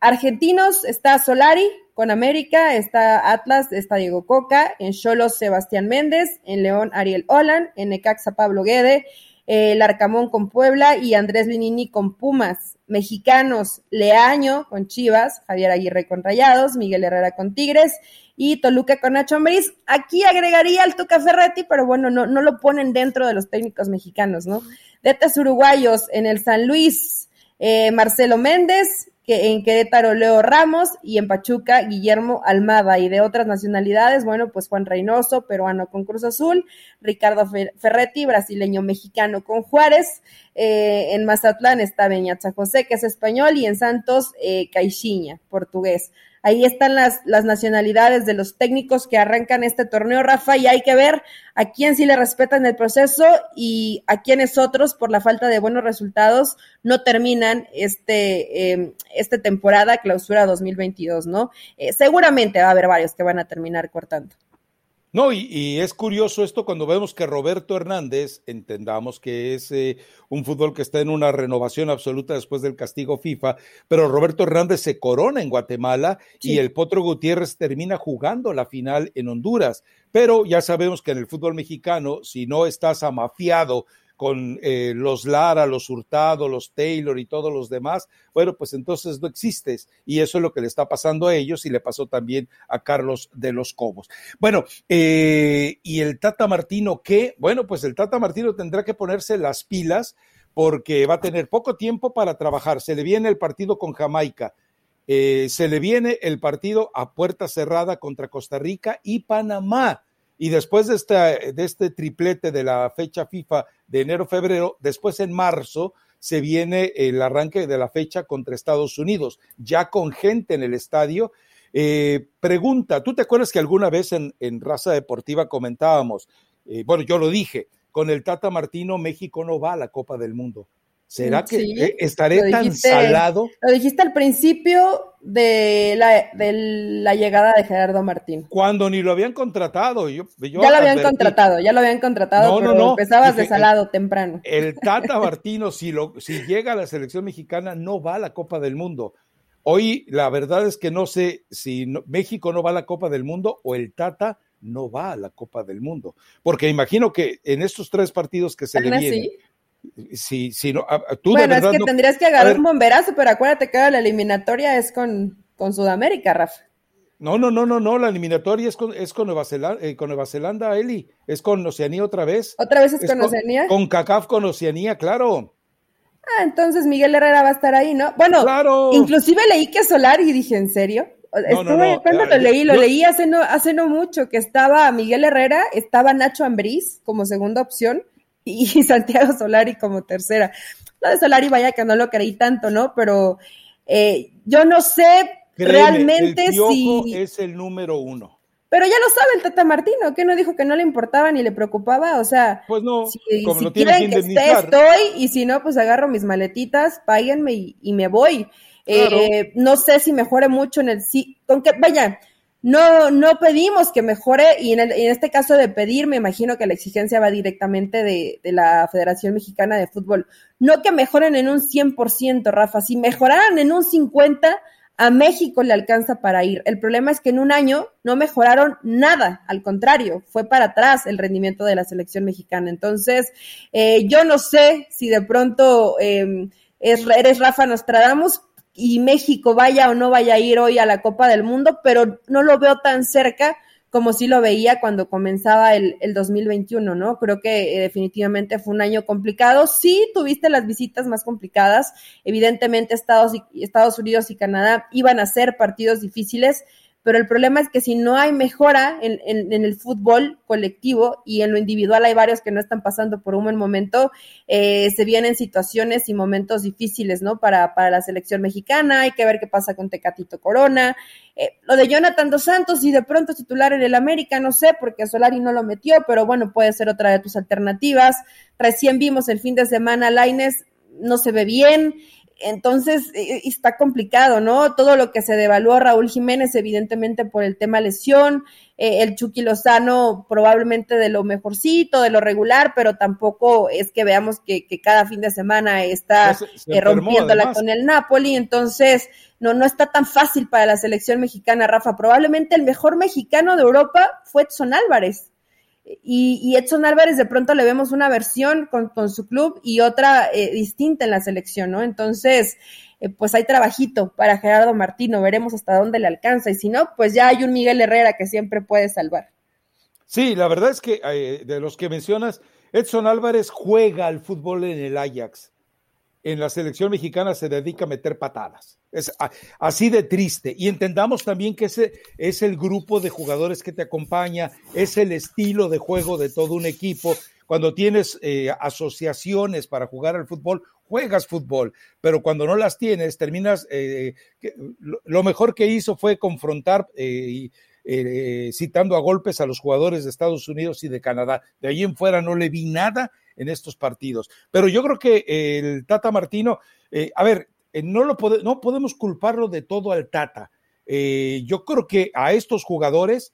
Argentinos está Solari con América, está Atlas, está Diego Coca, en Cholos Sebastián Méndez, en León Ariel Olan, en Necaxa Pablo Guede, el Arcamón con Puebla y Andrés Linini con Pumas. Mexicanos, Leaño con Chivas, Javier Aguirre con Rayados, Miguel Herrera con Tigres y Toluca con Nacho Ambriz. Aquí agregaría al Tuca Ferretti, pero bueno, no, no lo ponen dentro de los técnicos mexicanos, ¿no? Detes uruguayos en el San Luis, eh, Marcelo Méndez, que en Querétaro Leo Ramos y en Pachuca Guillermo Almada y de otras nacionalidades, bueno, pues Juan Reynoso, peruano con Cruz Azul, Ricardo Ferretti, brasileño mexicano con Juárez, eh, en Mazatlán está Beñacha José, que es español, y en Santos eh, Caixinha, portugués. Ahí están las, las nacionalidades de los técnicos que arrancan este torneo, Rafa, y hay que ver a quién sí le respetan el proceso y a quiénes otros, por la falta de buenos resultados, no terminan este, eh, esta temporada clausura 2022, ¿no? Eh, seguramente va a haber varios que van a terminar cortando. No, y, es curioso esto cuando vemos que Roberto Hernández, entendamos que es eh, un fútbol que está en una renovación absoluta después del castigo FIFA, pero Roberto Hernández se corona en Guatemala y el Potro Gutiérrez termina jugando la final en Honduras. Pero ya sabemos que en el fútbol mexicano, si no estás amafiado con eh, los Lara, los Hurtado, los Taylor y todos los demás, bueno, pues entonces no existes. Y eso es lo que le está pasando a ellos y le pasó también a Carlos de los Cobos. Bueno, eh, y el Tata Martino, ¿qué? Bueno, pues el Tata Martino tendrá que ponerse las pilas porque va a tener poco tiempo para trabajar. Se le viene el partido con Jamaica. Eh, se le viene el partido a puerta cerrada contra Costa Rica y Panamá. Y después de este, de este triplete de la fecha FIFA de enero-febrero, después en marzo se viene el arranque de la fecha contra Estados Unidos, ya con gente en el estadio. Eh, pregunta, ¿tú te acuerdas que alguna vez en, en Raza Deportiva comentábamos, eh, bueno, yo lo dije, con el Tata Martino México no va a la Copa del Mundo. ¿Será que eh, estaré tan salado? Lo dijiste al principio de la, de la llegada de Gerardo Martín. Cuando ni lo habían contratado. Yo, ya lo habían contratado, ya lo habían contratado, pero empezabas de salado temprano. El Tata (laughs) Martino, si, lo, si llega a la selección mexicana, no va a la Copa del Mundo. Hoy la verdad es que no sé si México no va a la Copa del Mundo o el Tata no va a la Copa del Mundo. Porque imagino que en estos tres partidos que se le vienen, Sí, no, tú bueno, es que tendrías que agarrar un bomberazo, pero acuérdate que la eliminatoria es con, con Sudamérica, Rafa. No, no, no, no, no, la eliminatoria es con, es con Nueva Zelanda, eh, con Nueva Zelanda, Eli, es con Oceanía otra vez. ¿Otra vez es, con, Oceanía? Con CACAF con Oceanía, claro. Ah, entonces Miguel Herrera va a estar ahí, ¿no? Bueno, inclusive leí que Solar y dije, ¿en serio? Estuve, cuando lo leí, lo leí hace no, hace no mucho, que estaba Miguel Herrera, estaba Nacho Ambriz como segunda opción, y (laughs) Santiago Solari como tercera. Lo de Solari, vaya que no lo creí tanto, ¿no? Pero eh, yo no sé realmente si. Es el número uno. Pero ya lo sabe el Tata Martino, que no dijo que no le importaba ni le preocupaba, o sea, pues no, si, quieren que, esté, estoy, y si no, pues agarro mis maletitas, páguenme y, me voy. Eh, no sé si mejore mucho en el sí, con que, vaya, no, no pedimos que mejore y en, este caso de pedir, me imagino que la exigencia va directamente de, de, la Federación Mexicana de Fútbol. No que mejoren en un 100%, Rafa, si mejoraran en un 50%, a México le alcanza para ir. El problema es que en un año no mejoraron nada, al contrario, fue para atrás el rendimiento de la selección mexicana. Entonces, eh, yo no sé si de pronto eh, eres Rafa Nostradamus, y México vaya o no vaya a ir hoy a la Copa del Mundo, pero no lo veo tan cerca como sí lo veía cuando comenzaba el, el 2021, ¿no? Creo que eh, definitivamente fue un año complicado. Sí, tuviste las visitas más complicadas. Evidentemente Estados, Estados Unidos y Canadá iban a ser partidos difíciles, pero el problema es que si no hay mejora en, en, el fútbol colectivo y en lo individual hay varios que no están pasando por un buen momento, eh, se vienen situaciones y momentos difíciles, ¿no? Para, para la selección mexicana, hay que ver qué pasa con Tecatito Corona, eh, lo de Jonathan Dos Santos y de pronto titular en el América, no sé, porque Solari no lo metió, pero bueno, puede ser otra de tus alternativas. Recién vimos el fin de semana, Laines no se ve bien, entonces, e, e, está complicado, ¿no? Todo lo que se devaluó a Raúl Jiménez, evidentemente por el tema lesión, eh, el Chucky Lozano probablemente de lo mejorcito, de lo regular, pero tampoco es que veamos que, cada fin de semana está eh, rompiéndola con el Napoli, entonces no, no está tan fácil para la selección mexicana, Rafa. Probablemente el mejor mexicano de Europa fue Edson Álvarez y, Edson Álvarez de pronto le vemos una versión con, su club y otra eh, distinta en la selección, ¿no? Entonces, eh, pues hay trabajito para Gerardo Martino, veremos hasta dónde le alcanza y si no, pues ya hay un Miguel Herrera que siempre puede salvar. Sí, la verdad es que eh, de los que mencionas, Edson Álvarez juega al fútbol en el Ajax en la selección mexicana se dedica a meter patadas. Es así de triste. Y entendamos también que ese es el grupo de jugadores que te acompaña, es el estilo de juego de todo un equipo. Cuando tienes eh, asociaciones para jugar al fútbol, juegas fútbol, pero cuando no las tienes, terminas, eh, lo mejor que hizo fue confrontar eh, citando a golpes a los jugadores de Estados Unidos y de Canadá. De ahí en fuera no le vi nada en estos partidos. Pero yo creo que el Tata Martino, eh, a ver, eh, no, lo no podemos culparlo de todo al Tata. Eh, yo creo que a estos jugadores,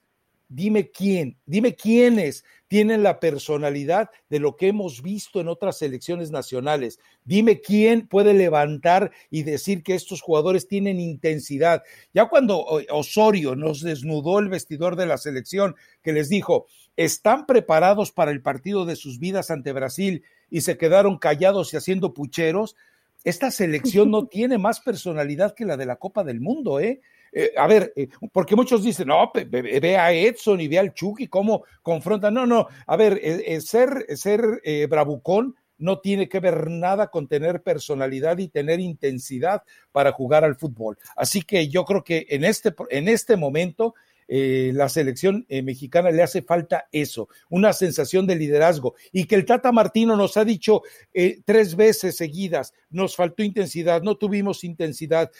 dime quién, dime quiénes tienen la personalidad de lo que hemos visto en otras selecciones nacionales. Dime quién puede levantar y decir que estos jugadores tienen intensidad. Ya cuando Osorio nos desnudó el vestidor de la selección, que les dijo, están preparados para el partido de sus vidas ante Brasil y se quedaron callados y haciendo pucheros, esta selección no (laughs) tiene más personalidad que la de la Copa del Mundo, ¿eh? Eh a ver, eh, porque muchos dicen, no, ve, a Edson y ve al Chucky cómo confrontan. No, no, a ver, eh, ser, ser bravucón no tiene que ver nada con tener personalidad y tener intensidad para jugar al fútbol. Así que yo creo que en este, en este momento eh, la selección eh, mexicana le hace falta eso, una sensación de liderazgo. Y que el Tata Martino nos ha dicho eh, tres veces seguidas, nos faltó intensidad, no tuvimos intensidad,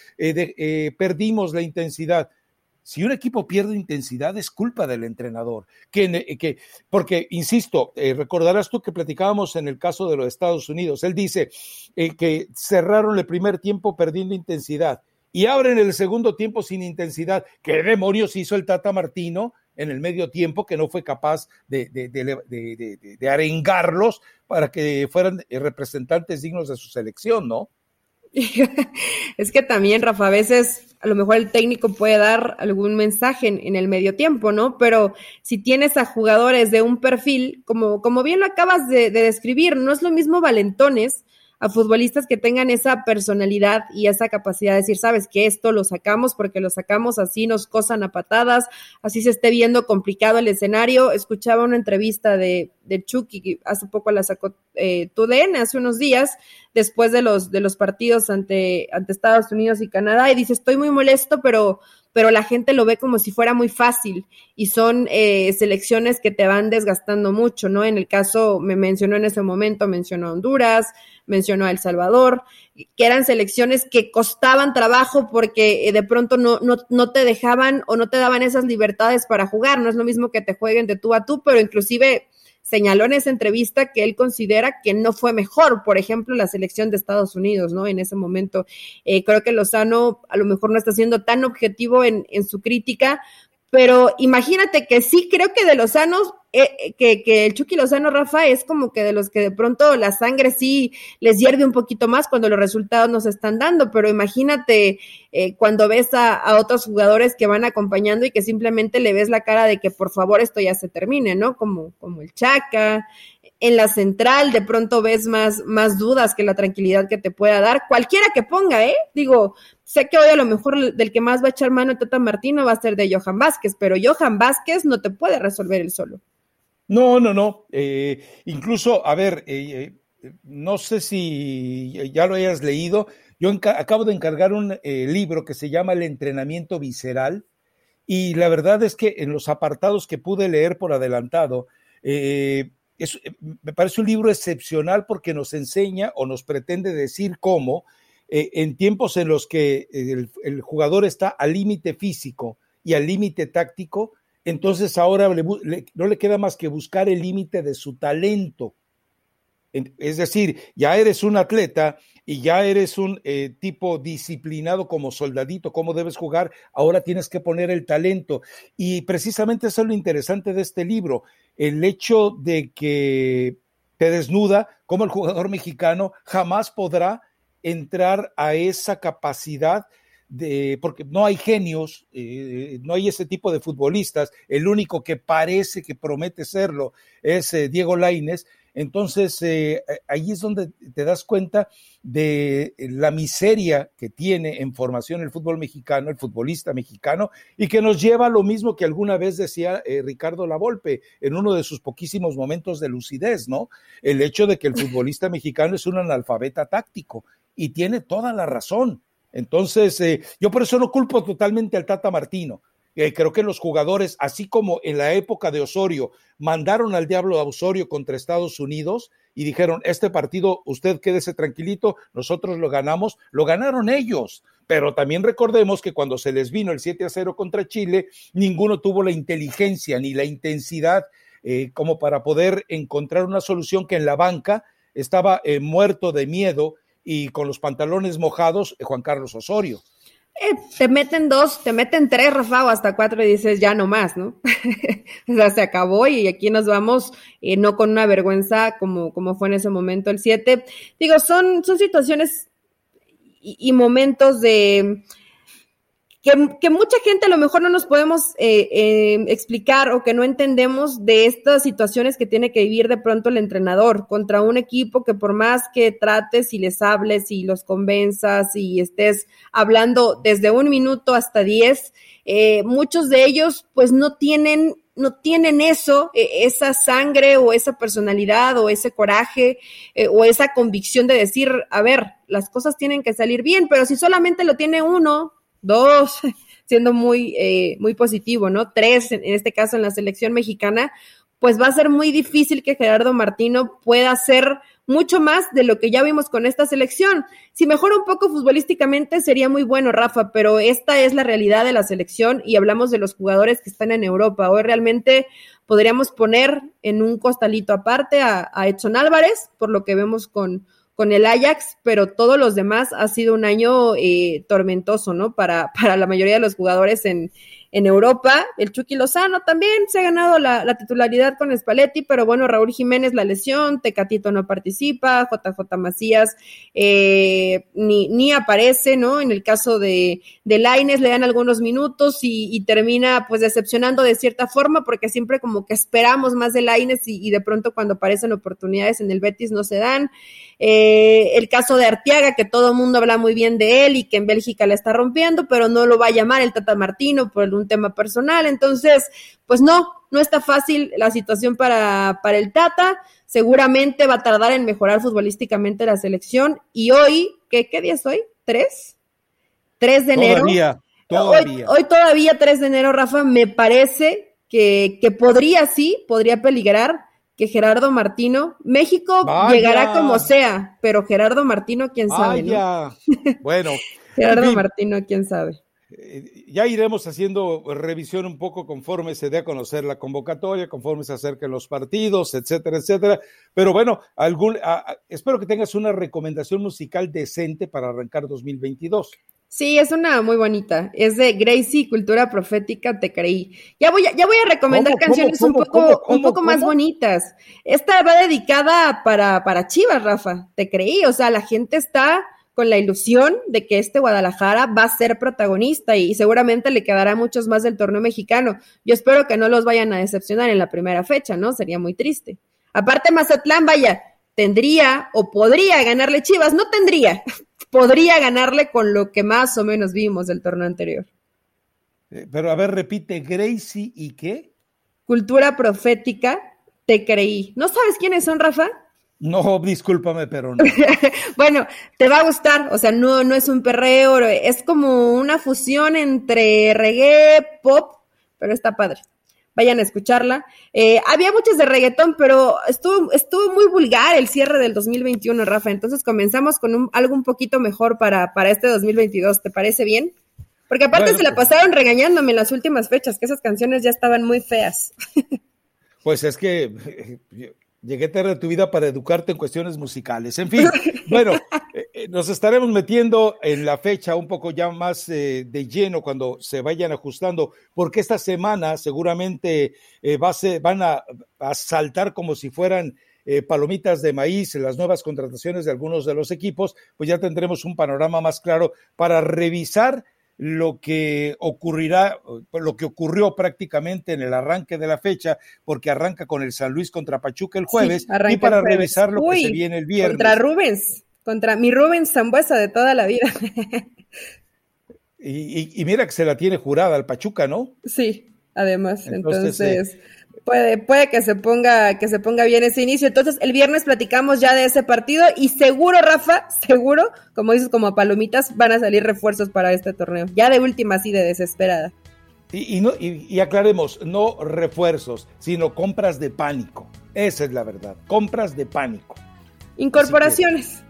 perdimos la intensidad. si un equipo pierde intensidad es culpa del entrenador. Que, que porque, insisto, recordarás tú que platicábamos en el caso de los Estados Unidos. Él dice que cerraron el primer tiempo perdiendo intensidad y abren el segundo tiempo sin intensidad. ¿Qué demonios hizo el Tata Martino? en el medio tiempo que no fue capaz de, de, arengarlos para que fueran representantes dignos de su selección, ¿no? (laughs) es que también, Rafa, a veces a lo mejor el técnico puede dar algún mensaje en, el medio tiempo, ¿no? Pero si tienes a jugadores de un perfil, como, como bien lo acabas de, de describir, no es lo mismo Valentones a futbolistas que tengan esa personalidad y esa capacidad de decir, sabes que esto lo sacamos porque lo sacamos así, nos cosan a patadas, así se esté viendo complicado el escenario. Escuchaba una entrevista de, de Chucky, hace poco la sacó eh, hace unos días, después de los, de los partidos ante, ante Estados Unidos y Canadá, y dice, estoy muy molesto, pero pero la gente lo ve como si fuera muy fácil y son eh, selecciones que te van desgastando mucho, ¿no? En el caso, me mencionó en ese momento, mencionó Honduras, mencionó a El Salvador, que eran selecciones que costaban trabajo porque eh, de pronto no, no, no te dejaban o no te daban esas libertades para jugar, no es lo mismo que te jueguen de tú a tú, pero inclusive señaló en esa entrevista que él considera que no fue mejor, por ejemplo, la selección de Estados Unidos, ¿no? En ese momento, eh, creo que Lozano a lo mejor no está siendo tan objetivo en, en su crítica, pero imagínate que sí, creo que de Lozano eh, que, que, el Chucky Lozano, Rafa, es como que de los que de pronto la sangre sí les hierve un poquito más cuando los resultados nos están dando, pero imagínate eh, cuando ves a, otros jugadores que van acompañando y que simplemente le ves la cara de que por favor esto ya se termine, ¿no? Como, como el Chaca. En la central de pronto ves más, más dudas que la tranquilidad que te pueda dar, cualquiera que ponga, ¿eh? Digo, sé que hoy a lo mejor del que más va a echar mano Tata Martino va a ser de Johan Vázquez, pero Johan Vázquez no te puede resolver el solo. No, no, no. Eh, incluso, a ver, eh, eh, no sé si ya lo hayas leído. Yo acabo de encargar un libro que se llama El entrenamiento visceral y la verdad es que en los apartados que pude leer por adelantado, me parece un libro excepcional porque nos enseña o nos pretende decir cómo en tiempos en los que el jugador está al límite físico y al límite táctico, entonces ahora no le queda más que buscar el límite de su talento. Es decir, ya eres un atleta y ya eres un eh, tipo disciplinado como soldadito, cómo debes jugar, ahora tienes que poner el talento. Y precisamente eso es lo interesante de este libro, el hecho de que te desnuda como el jugador mexicano jamás podrá entrar a esa capacidad de, porque no hay genios, eh, no hay ese tipo de futbolistas, el único que parece que promete serlo es eh, Diego Laines, entonces eh, ahí es donde te das cuenta de la miseria que tiene en formación el fútbol mexicano, el futbolista mexicano, y que nos lleva a lo mismo que alguna vez decía Ricardo Lavolpe en uno de sus poquísimos momentos de lucidez, ¿no? El hecho de que el futbolista mexicano es un analfabeta táctico y tiene toda la razón entonces, eh, yo por eso no culpo totalmente al Tata Martino. Eh, creo que los jugadores, así como en la época de Osorio, mandaron al diablo a Osorio contra Estados Unidos y dijeron, este partido, usted quédese tranquilito, nosotros lo ganamos, lo ganaron ellos. Pero también recordemos que cuando se les vino el 7 a 0 contra Chile, ninguno tuvo la inteligencia ni la intensidad eh, como para poder encontrar una solución que en la banca estaba muerto de miedo y con los pantalones mojados, eh, Juan Carlos Osorio. Eh, te meten dos, te meten tres, Rafa, o hasta cuatro y dices ya no más, ¿no? (laughs) o sea, se acabó y aquí nos vamos, eh, no con una vergüenza como, como fue en ese momento el siete. Digo, son, son situaciones y momentos de, que, mucha gente a lo mejor no nos podemos eh, eh, explicar o que no entendemos de estas situaciones que tiene que vivir de pronto el entrenador contra un equipo que por más que trates y les hables y los convenzas y estés hablando desde un minuto hasta diez, eh, muchos de ellos pues no tienen no tienen eso, esa sangre o esa personalidad o ese coraje o esa convicción de decir, a ver, las cosas tienen que salir bien, pero si solamente lo tiene uno, dos, (laughs) siendo muy, eh, muy positivo, ¿no? Tres, en este caso en la selección mexicana, pues va a ser muy difícil que Gerardo Martino pueda hacer mucho más de lo que ya vimos con esta selección. Si mejora un poco futbolísticamente sería muy bueno, Rafa, pero esta es la realidad de la selección y hablamos de los jugadores que están en Europa. Hoy realmente podríamos poner en un costalito aparte a, a Edson Álvarez, por lo que vemos con, con el Ajax, pero todos los demás ha sido un año eh, tormentoso, ¿no? Para, (laughs) para la mayoría de los jugadores en, en Europa. El Chucky Lozano también se ha ganado la, titularidad con Spalletti, pero bueno, Raúl Jiménez la lesión, Tecatito no participa, JJ Macías eh, ni, ni aparece, ¿no? En el caso de, de Laines le dan algunos minutos y, termina pues decepcionando de cierta forma porque siempre como que esperamos más de Laines y, y de pronto cuando aparecen oportunidades en el Betis no se dan. Eh, el caso de Arteaga, que todo el mundo habla muy bien de él y que en Bélgica le está rompiendo, pero no lo va a llamar el Tata Martino por un tema personal. Entonces, pues no, no está fácil la situación para, para el Tata. Seguramente va a tardar en mejorar futbolísticamente la selección. Y hoy, ¿qué, qué día es hoy? ¿Tres? ¿Tres de enero? Todavía, todavía. Hoy, todavía 3 de enero, Rafa, me parece que, que podría, sí, podría peligrar que Gerardo Martino, México llegará como sea, pero Gerardo Martino, quién sabe. (laughs) Bueno. Gerardo Martino, quién sabe. Eh, ya iremos haciendo revisión un poco conforme se dé a conocer la convocatoria, conforme se acerquen los partidos, etcétera, etcétera. Pero bueno, algún, espero que tengas una recomendación musical decente para arrancar 2022. Sí, es una muy bonita. Es de Gracie, Cultura Profética, te creí. Ya voy a, ya voy a recomendar canciones un poco, un poco más bonitas. Esta va dedicada para, para Chivas, Rafa. Te creí. O sea, la gente está con la ilusión de que este Guadalajara va a ser protagonista y, seguramente le quedará muchos más del torneo mexicano. Yo espero que no los vayan a decepcionar en la primera fecha, ¿no? Sería muy triste. Aparte, Mazatlán, vaya, tendría o podría ganarle Chivas, no tendría, podría ganarle con lo que más o menos vimos del torneo anterior. Eh, pero a ver, repite, Gracie y qué? Cultura profética, te creí. ¿No sabes quiénes son, Rafa? No, discúlpame, pero no. (laughs) bueno, te va a gustar, o sea, no, no es un perreo, es como una fusión entre reggae, pop, pero está padre vayan a escucharla. Eh, había muchas de reggaetón, pero estuvo, estuvo muy vulgar el cierre del 2021, Rafa. Entonces comenzamos con un, algo un poquito mejor para, para este 2022. ¿Te parece bien? Porque aparte se la pues pasaron regañándome en las últimas fechas, que esas canciones ya estaban muy feas. (laughs) Pues es que llegué tarde a tu vida para educarte en cuestiones musicales. En fin, (laughs) bueno, eh, eh, nos estaremos metiendo en la fecha un poco ya más eh, de lleno cuando se vayan ajustando, porque esta semana seguramente va a van a, saltar como si fueran palomitas de maíz en las nuevas contrataciones de algunos de los equipos, pues ya tendremos un panorama más claro para revisar lo que ocurrirá, lo que ocurrió prácticamente en el arranque de la fecha, porque arranca con el San Luis contra Pachuca el jueves, y para revisar lo que se viene el viernes. Contra Rubens, contra mi Rubens Zambuesa de toda la vida. y, mira que se la tiene jurada al Pachuca, ¿no? Sí, además, entonces, puede, puede que se ponga, que se ponga bien ese inicio. Entonces, el viernes platicamos ya de ese partido y seguro, Rafa, seguro, como dices, como palomitas, van a salir refuerzos para este torneo. Ya de última, así de desesperada. Y, no, y, aclaremos, no refuerzos, sino compras de pánico. Esa es la verdad, compras de pánico. Incorporaciones.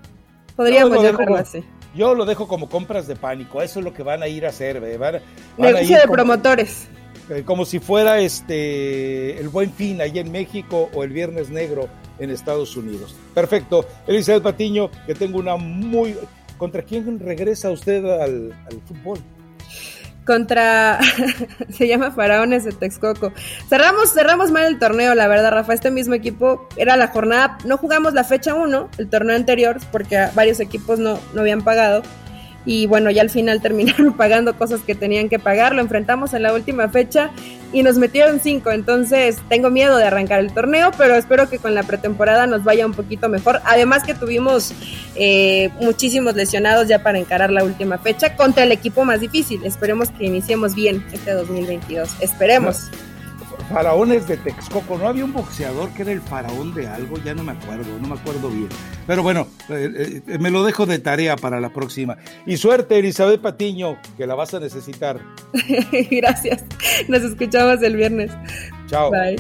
Podríamos llamarlo así. Yo lo dejo como compras de pánico, eso es lo que van a ir a hacer. Van, Negocio de promotores. Eh, como si fuera este el Buen Fin ahí en México o el Viernes Negro en Estados Unidos. Perfecto. Elizabeth Patiño, que tengo una muy... ¿Contra quién regresa usted al, fútbol? Contra (laughs) se llama Faraones de Texcoco. Cerramos, cerramos mal el torneo, la verdad, Rafa. Este mismo equipo era la jornada, no jugamos la fecha 1, el torneo anterior, porque varios equipos no, no habían pagado y bueno, ya al final (laughs) terminaron pagando cosas que tenían que pagar, lo enfrentamos en la última fecha y nos metieron cinco, entonces tengo miedo de arrancar el torneo, pero espero que con la pretemporada nos vaya un poquito mejor, además que tuvimos eh, muchísimos lesionados ya para encarar la última fecha contra el equipo más difícil, esperemos que iniciemos bien este 2022, esperemos. Faraones de Texcoco. ¿No había un boxeador que era el faraón de algo? Ya no me acuerdo, no me acuerdo bien. Pero bueno, eh, eh, me lo dejo de tarea para la próxima. Y suerte, Elizabeth Patiño, que la vas a necesitar. (laughs) Gracias. Nos escuchamos el viernes. Chao. Bye.